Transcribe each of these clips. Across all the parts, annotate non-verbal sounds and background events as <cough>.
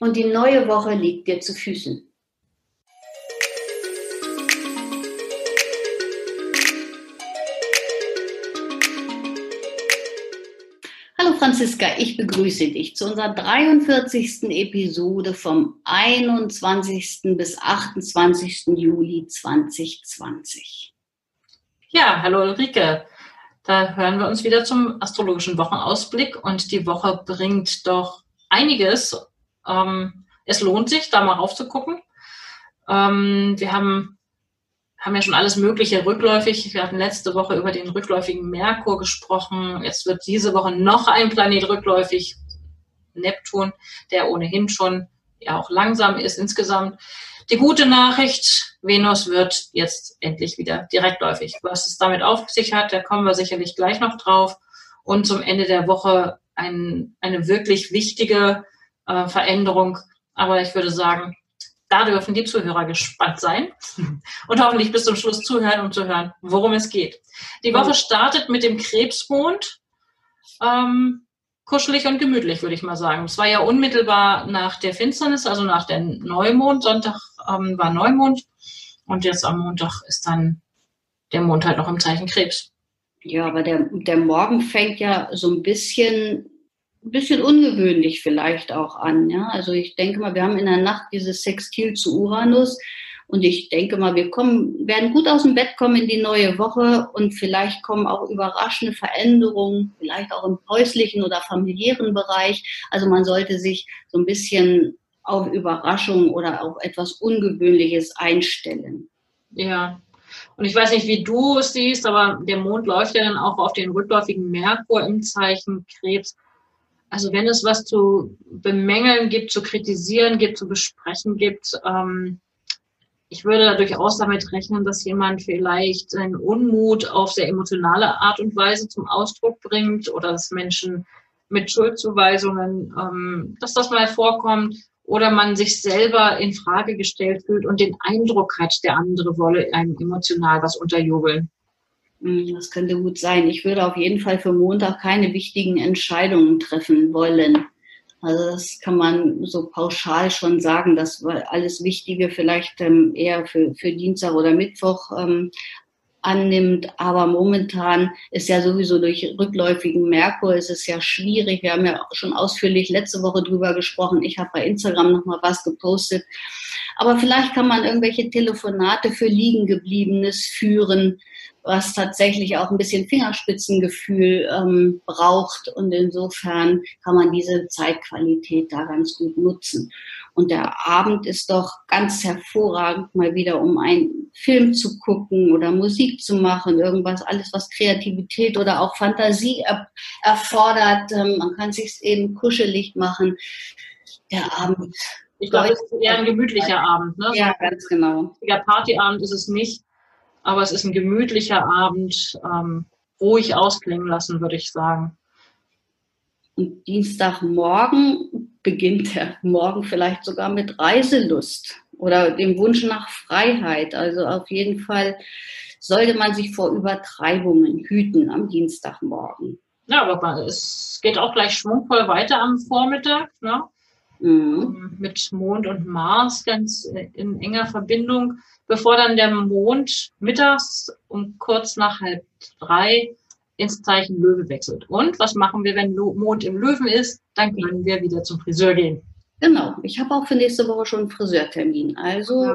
Und die neue Woche liegt dir zu Füßen. Hallo Franziska, ich begrüße dich zu unserer 43. Episode vom 21. bis 28. Juli 2020. Ja, hallo Ulrike. Da hören wir uns wieder zum astrologischen Wochenausblick und die Woche bringt doch einiges. Ähm, es lohnt sich, da mal raufzugucken. Ähm, wir haben haben ja schon alles Mögliche rückläufig. Wir hatten letzte Woche über den rückläufigen Merkur gesprochen. Jetzt wird diese Woche noch ein Planet rückläufig, Neptun, der ohnehin schon ja auch langsam ist insgesamt. Die gute Nachricht, Venus wird jetzt endlich wieder direktläufig. Was es damit auf sich hat, da kommen wir sicherlich gleich noch drauf. Und zum Ende der Woche ein, eine wirklich wichtige äh, Veränderung. Aber ich würde sagen, da dürfen die Zuhörer gespannt sein <laughs> und hoffentlich bis zum Schluss zuhören, um zu hören, worum es geht. Die Woche startet mit dem Krebsmond. Ähm, kuschelig und gemütlich, würde ich mal sagen. Es war ja unmittelbar nach der Finsternis, also nach dem Neumond. Sonntag ähm, war Neumond und jetzt am Montag ist dann der Mond halt noch im Zeichen Krebs. Ja, aber der, der Morgen fängt ja so ein bisschen ein bisschen ungewöhnlich vielleicht auch an. Ja? Also ich denke mal, wir haben in der Nacht dieses Sextil zu Uranus und ich denke mal, wir kommen, werden gut aus dem Bett kommen in die neue Woche und vielleicht kommen auch überraschende Veränderungen, vielleicht auch im häuslichen oder familiären Bereich. Also man sollte sich so ein bisschen auf Überraschungen oder auf etwas Ungewöhnliches einstellen. Ja, und ich weiß nicht, wie du es siehst, aber der Mond läuft ja dann auch auf den rückläufigen Merkur im Zeichen Krebs. Also wenn es was zu bemängeln gibt, zu kritisieren gibt, zu besprechen gibt, ähm, ich würde durchaus damit rechnen, dass jemand vielleicht seinen Unmut auf sehr emotionale Art und Weise zum Ausdruck bringt oder dass Menschen mit Schuldzuweisungen, ähm, dass das mal vorkommt oder man sich selber in Frage gestellt fühlt und den Eindruck hat, der andere wolle einem emotional was unterjubeln. Hm, das könnte gut sein. Ich würde auf jeden Fall für Montag keine wichtigen Entscheidungen treffen wollen. Also das kann man so pauschal schon sagen, dass alles Wichtige vielleicht ähm, eher für, für Dienstag oder Mittwoch ähm, annimmt. Aber momentan ist ja sowieso durch rückläufigen Merkur ist es ja schwierig. Wir haben ja schon ausführlich letzte Woche drüber gesprochen. Ich habe bei Instagram noch mal was gepostet. Aber vielleicht kann man irgendwelche Telefonate für Liegengebliebenes führen was tatsächlich auch ein bisschen Fingerspitzengefühl ähm, braucht. Und insofern kann man diese Zeitqualität da ganz gut nutzen. Und der Abend ist doch ganz hervorragend, mal wieder um einen Film zu gucken oder Musik zu machen, irgendwas, alles, was Kreativität oder auch Fantasie er erfordert. Ähm, man kann sich eben kuschelig machen. Der Abend. Ich glaube, es ist eher ein gemütlicher Abend. Ne? Ja, ganz genau. Der Partyabend ist es nicht aber es ist ein gemütlicher Abend, ähm, ruhig ausklingen lassen, würde ich sagen. Und Dienstagmorgen beginnt der Morgen vielleicht sogar mit Reiselust oder dem Wunsch nach Freiheit. Also auf jeden Fall sollte man sich vor Übertreibungen hüten am Dienstagmorgen. Ja, aber es geht auch gleich schwungvoll weiter am Vormittag. Ne? Mhm. Ähm, mit Mond und Mars ganz in enger Verbindung bevor dann der Mond mittags um kurz nach halb drei ins Zeichen Löwe wechselt. Und was machen wir, wenn Mond im Löwen ist? Dann können wir wieder zum Friseur gehen. Genau, ich habe auch für nächste Woche schon einen Friseurtermin. Also,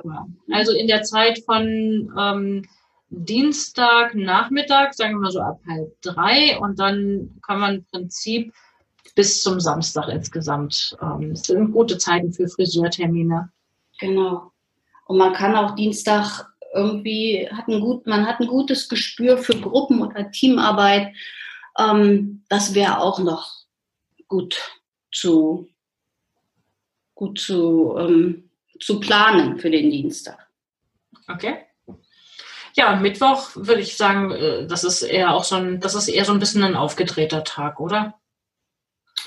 also in der Zeit von ähm, Dienstag Nachmittag, sagen wir mal so ab halb drei, und dann kann man im Prinzip bis zum Samstag insgesamt. Ähm, das sind gute Zeiten für Friseurtermine. Genau. Und man kann auch Dienstag irgendwie, hat ein gut, man hat ein gutes Gespür für Gruppen- oder Teamarbeit. Ähm, das wäre auch noch gut zu, gut zu, ähm, zu planen für den Dienstag. Okay. Ja, Mittwoch würde ich sagen, äh, das ist eher auch so ein, das ist eher so ein bisschen ein aufgedrehter Tag, oder?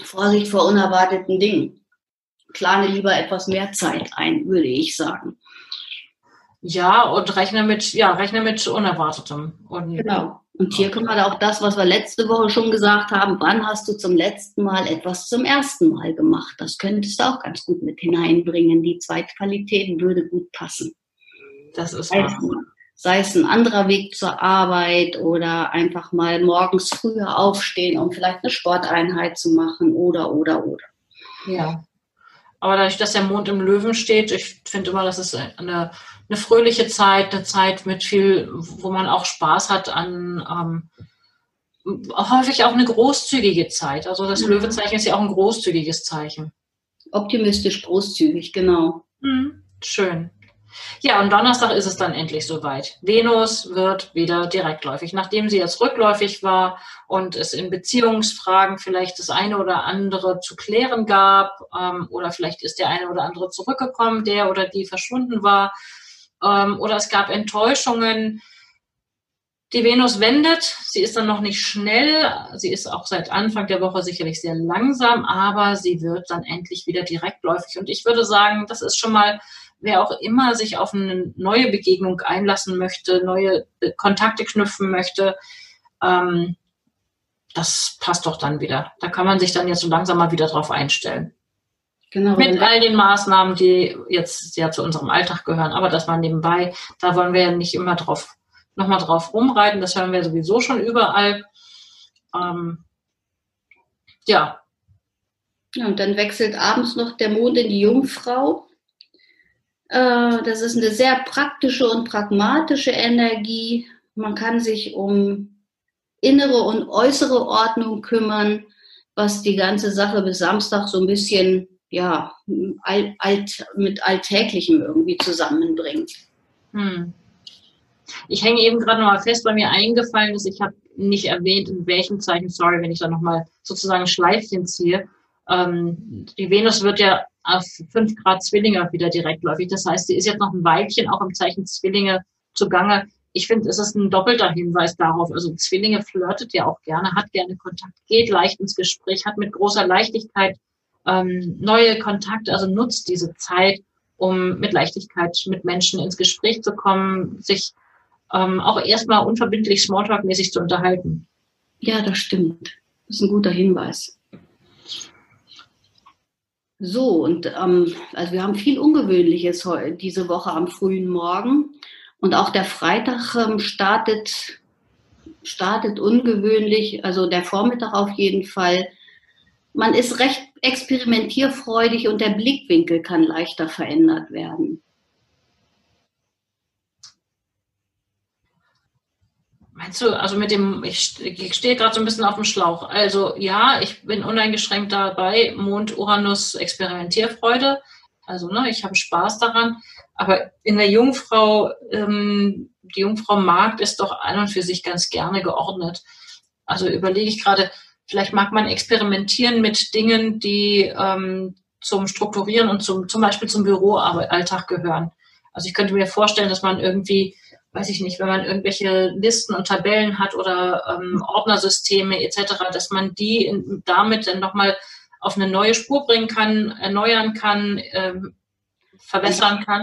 Vorsicht vor unerwarteten Dingen. Plane lieber etwas mehr Zeit ein, würde ich sagen. Ja, und rechne mit, ja, rechne mit Unerwartetem. Und, genau. Und hier kommt halt auch das, was wir letzte Woche schon gesagt haben. Wann hast du zum letzten Mal etwas zum ersten Mal gemacht? Das könntest du auch ganz gut mit hineinbringen. Die Zweitqualität würde gut passen. Das ist sei, es, sei es ein anderer Weg zur Arbeit oder einfach mal morgens früher aufstehen, um vielleicht eine Sporteinheit zu machen oder, oder, oder. Ja. Aber dadurch, dass der Mond im Löwen steht, ich finde immer, das ist eine, eine fröhliche Zeit, eine Zeit mit viel, wo man auch Spaß hat an ähm, häufig auch eine großzügige Zeit. Also das mhm. Löwezeichen ist ja auch ein großzügiges Zeichen. Optimistisch großzügig, genau. Mhm. Schön. Ja, und Donnerstag ist es dann endlich soweit. Venus wird wieder direktläufig. Nachdem sie jetzt rückläufig war und es in Beziehungsfragen vielleicht das eine oder andere zu klären gab ähm, oder vielleicht ist der eine oder andere zurückgekommen, der oder die verschwunden war ähm, oder es gab Enttäuschungen. Die Venus wendet, sie ist dann noch nicht schnell, sie ist auch seit Anfang der Woche sicherlich sehr langsam, aber sie wird dann endlich wieder direktläufig. Und ich würde sagen, das ist schon mal wer auch immer sich auf eine neue Begegnung einlassen möchte, neue Kontakte knüpfen möchte, ähm, das passt doch dann wieder. Da kann man sich dann jetzt so langsam mal wieder drauf einstellen. Genau. Mit all den Maßnahmen, die jetzt ja zu unserem Alltag gehören, aber das mal nebenbei, da wollen wir ja nicht immer drauf, nochmal drauf rumreiten, das hören wir sowieso schon überall. Ähm, ja. ja. Und dann wechselt abends noch der Mond in die Jungfrau. Äh, das ist eine sehr praktische und pragmatische Energie. Man kann sich um innere und äußere Ordnung kümmern, was die ganze Sache bis Samstag so ein bisschen ja, alt, mit Alltäglichem irgendwie zusammenbringt. Hm. Ich hänge eben gerade noch mal fest, weil mir eingefallen ist, ich habe nicht erwähnt, in welchem Zeichen, sorry, wenn ich da nochmal sozusagen Schleifchen ziehe. Ähm, die Venus wird ja auf 5 Grad Zwillinge wieder direktläufig. Das heißt, sie ist jetzt noch ein Weilchen auch im Zeichen Zwillinge zugange. Ich finde, es ist ein doppelter Hinweis darauf. Also Zwillinge flirtet ja auch gerne, hat gerne Kontakt, geht leicht ins Gespräch, hat mit großer Leichtigkeit ähm, neue Kontakte, also nutzt diese Zeit, um mit Leichtigkeit mit Menschen ins Gespräch zu kommen, sich ähm, auch erstmal unverbindlich Smalltalk-mäßig zu unterhalten. Ja, das stimmt. Das ist ein guter Hinweis. So, und ähm, also wir haben viel Ungewöhnliches diese Woche am frühen Morgen. Und auch der Freitag ähm, startet, startet ungewöhnlich, also der Vormittag auf jeden Fall. Man ist recht experimentierfreudig und der Blickwinkel kann leichter verändert werden. Meinst du, also mit dem, ich, stehe gerade so ein bisschen auf dem Schlauch. Also ja, ich bin uneingeschränkt dabei, Mond, Uranus, Experimentierfreude. Also ne, ich habe Spaß daran. Aber in der Jungfrau, ähm, die Jungfrau Markt ist doch an und für sich ganz gerne geordnet. Also überlege ich gerade, vielleicht mag man experimentieren mit Dingen, die ähm, zum Strukturieren und zum, zum Beispiel zum Büroalltag gehören. Also ich könnte mir vorstellen, dass man irgendwie weiß ich nicht, wenn man irgendwelche Listen und Tabellen hat oder ähm, Ordnersysteme etc., dass man die in, damit dann nochmal auf eine neue Spur bringen kann, erneuern kann, ähm, verbessern kann.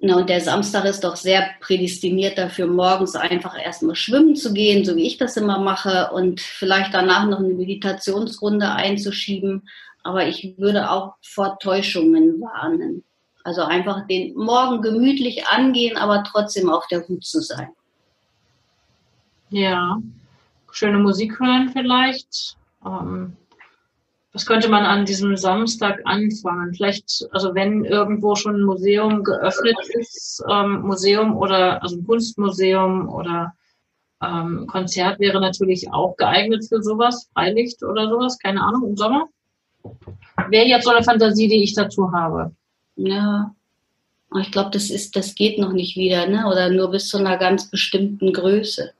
Na, und der Samstag ist doch sehr prädestiniert dafür, morgens einfach erstmal schwimmen zu gehen, so wie ich das immer mache, und vielleicht danach noch eine Meditationsrunde einzuschieben. Aber ich würde auch vor Täuschungen warnen. Also einfach den Morgen gemütlich angehen, aber trotzdem auf der Hut zu sein. Ja, schöne Musik hören vielleicht. Ähm, was könnte man an diesem Samstag anfangen? Vielleicht, also wenn irgendwo schon ein Museum geöffnet ist, ähm, Museum oder also ein Kunstmuseum oder ähm, Konzert wäre natürlich auch geeignet für sowas, Freilicht oder sowas, keine Ahnung, im Sommer. Wäre jetzt so eine Fantasie, die ich dazu habe. Ja, ich glaube, das ist, das geht noch nicht wieder, ne? Oder nur bis zu einer ganz bestimmten Größe.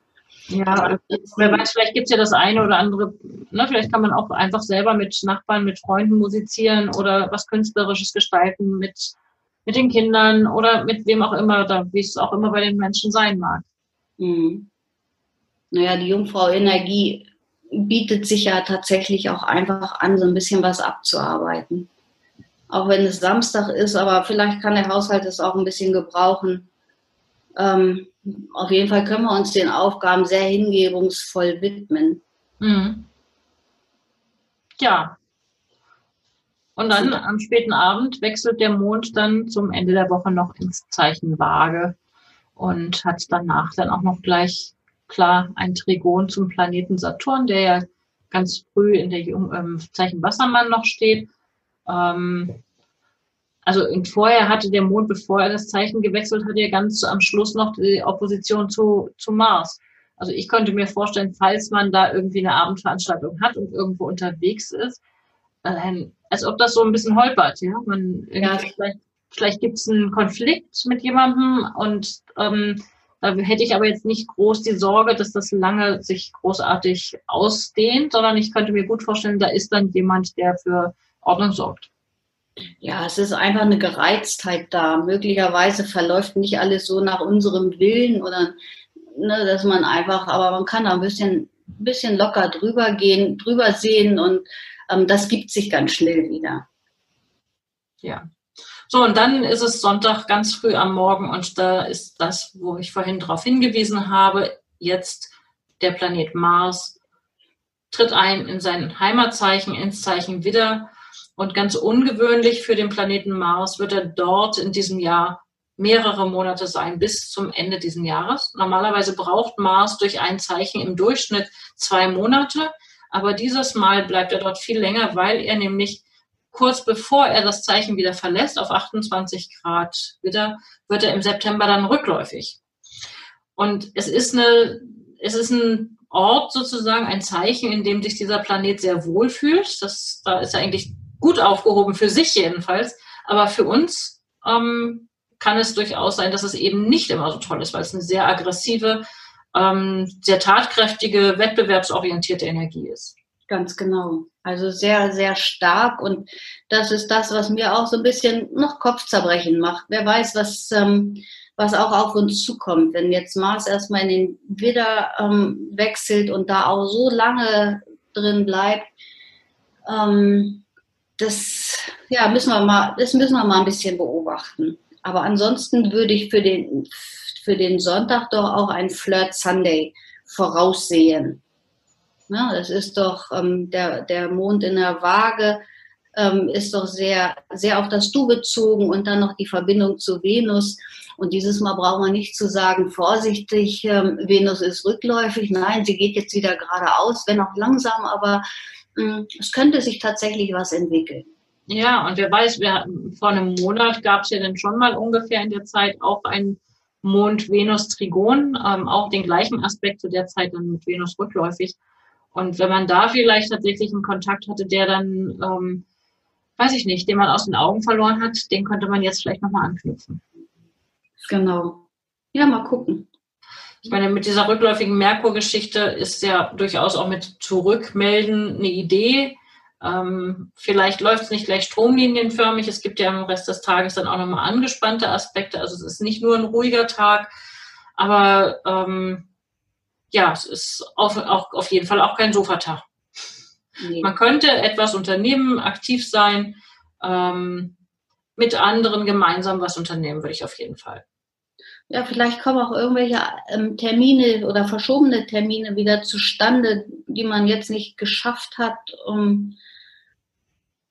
Ja, wer weiß, vielleicht gibt es ja das eine oder andere, ne, vielleicht kann man auch einfach selber mit Nachbarn, mit Freunden musizieren oder was Künstlerisches gestalten mit mit den Kindern oder mit wem auch immer, oder wie es auch immer bei den Menschen sein mag. Mhm. Naja, die Jungfrau Energie bietet sich ja tatsächlich auch einfach an, so ein bisschen was abzuarbeiten. Auch wenn es Samstag ist, aber vielleicht kann der Haushalt es auch ein bisschen gebrauchen. Ähm, auf jeden Fall können wir uns den Aufgaben sehr hingebungsvoll widmen. Mhm. Ja. Und dann am späten Abend wechselt der Mond dann zum Ende der Woche noch ins Zeichen Waage und hat danach dann auch noch gleich klar ein Trigon zum Planeten Saturn, der ja ganz früh in der ähm, Zeichen Wassermann noch steht. Ähm, also vorher hatte der Mond, bevor er das Zeichen gewechselt hat, ja ganz am Schluss noch die Opposition zu, zu Mars. Also ich könnte mir vorstellen, falls man da irgendwie eine Abendveranstaltung hat und irgendwo unterwegs ist, äh, als ob das so ein bisschen holpert, ja. Man ja. vielleicht, vielleicht gibt es einen Konflikt mit jemandem und ähm, da hätte ich aber jetzt nicht groß die Sorge, dass das lange sich großartig ausdehnt, sondern ich könnte mir gut vorstellen, da ist dann jemand, der für Ordnung sorgt. Ja, es ist einfach eine Gereiztheit da. Möglicherweise verläuft nicht alles so nach unserem Willen oder ne, dass man einfach, aber man kann da ein bisschen, bisschen locker drüber gehen, drüber sehen und ähm, das gibt sich ganz schnell wieder. Ja. So, und dann ist es Sonntag ganz früh am Morgen und da ist das, wo ich vorhin darauf hingewiesen habe, jetzt der Planet Mars tritt ein in sein Heimatzeichen, ins Zeichen Widder. Und ganz ungewöhnlich für den Planeten Mars wird er dort in diesem Jahr mehrere Monate sein, bis zum Ende dieses Jahres. Normalerweise braucht Mars durch ein Zeichen im Durchschnitt zwei Monate, aber dieses Mal bleibt er dort viel länger, weil er nämlich kurz bevor er das Zeichen wieder verlässt, auf 28 Grad wieder, wird er im September dann rückläufig. Und es ist eine, es ist ein Ort sozusagen, ein Zeichen, in dem sich dieser Planet sehr wohl fühlt. Das, da ist er eigentlich gut aufgehoben, für sich jedenfalls. Aber für uns ähm, kann es durchaus sein, dass es eben nicht immer so toll ist, weil es eine sehr aggressive, ähm, sehr tatkräftige, wettbewerbsorientierte Energie ist. Ganz genau. Also sehr, sehr stark. Und das ist das, was mir auch so ein bisschen noch Kopfzerbrechen macht. Wer weiß, was, ähm, was auch auf uns zukommt. Wenn jetzt Mars erstmal in den Widder ähm, wechselt und da auch so lange drin bleibt, ähm, das ja, müssen wir mal, das müssen wir mal ein bisschen beobachten. Aber ansonsten würde ich für den, für den Sonntag doch auch ein Flirt Sunday voraussehen. Ja, das ist doch ähm, der, der Mond in der Waage ähm, ist doch sehr, sehr auf das Du bezogen und dann noch die Verbindung zu Venus. Und dieses Mal brauchen wir nicht zu sagen, vorsichtig, ähm, Venus ist rückläufig. Nein, sie geht jetzt wieder geradeaus, wenn auch langsam, aber es könnte sich tatsächlich was entwickeln. Ja, und wer weiß, wir, vor einem Monat gab es ja dann schon mal ungefähr in der Zeit auch ein Mond-Venus-Trigon, ähm, auch den gleichen Aspekt zu der Zeit dann mit Venus rückläufig. Und wenn man da vielleicht tatsächlich einen Kontakt hatte, der dann, ähm, weiß ich nicht, den man aus den Augen verloren hat, den könnte man jetzt vielleicht nochmal anknüpfen. Genau. Ja, mal gucken. Ich meine, mit dieser rückläufigen Merkur-Geschichte ist ja durchaus auch mit Zurückmelden eine Idee. Ähm, vielleicht läuft es nicht gleich stromlinienförmig. Es gibt ja im Rest des Tages dann auch nochmal angespannte Aspekte. Also es ist nicht nur ein ruhiger Tag, aber ähm, ja, es ist auf, auch auf jeden Fall auch kein Sofatag. Nee. Man könnte etwas unternehmen, aktiv sein, ähm, mit anderen gemeinsam was unternehmen, würde ich auf jeden Fall. Ja, vielleicht kommen auch irgendwelche ähm, Termine oder verschobene Termine wieder zustande, die man jetzt nicht geschafft hat, um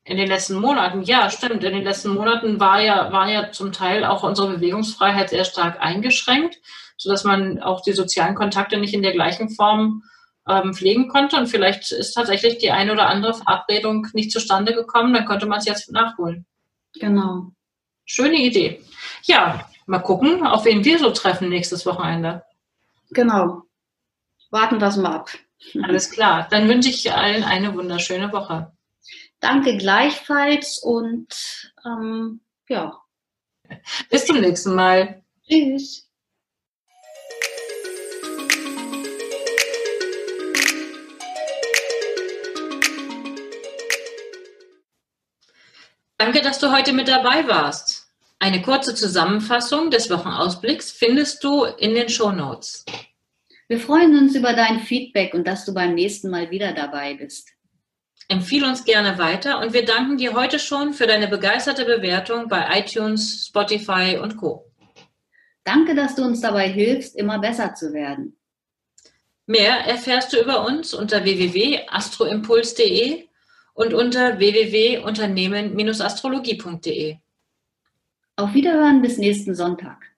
in den letzten Monaten, ja, stimmt. In den letzten Monaten war ja, war ja zum Teil auch unsere Bewegungsfreiheit sehr stark eingeschränkt, sodass man auch die sozialen Kontakte nicht in der gleichen Form ähm, pflegen konnte. Und vielleicht ist tatsächlich die eine oder andere Verabredung nicht zustande gekommen, dann könnte man es jetzt nachholen. Genau. Schöne Idee. Ja, mal gucken, auf wen wir so treffen nächstes Wochenende. Genau. Warten wir es mal ab. Alles klar. Dann wünsche ich allen eine wunderschöne Woche. Danke gleichfalls und ähm, ja. Bis zum nächsten Mal. Tschüss. Danke, dass du heute mit dabei warst. Eine kurze Zusammenfassung des Wochenausblicks findest du in den Show Notes. Wir freuen uns über dein Feedback und dass du beim nächsten Mal wieder dabei bist. Empfiehl uns gerne weiter und wir danken dir heute schon für deine begeisterte Bewertung bei iTunes, Spotify und Co. Danke, dass du uns dabei hilfst, immer besser zu werden. Mehr erfährst du über uns unter www.astroimpuls.de und unter www.unternehmen-astrologie.de. Auf Wiederhören bis nächsten Sonntag.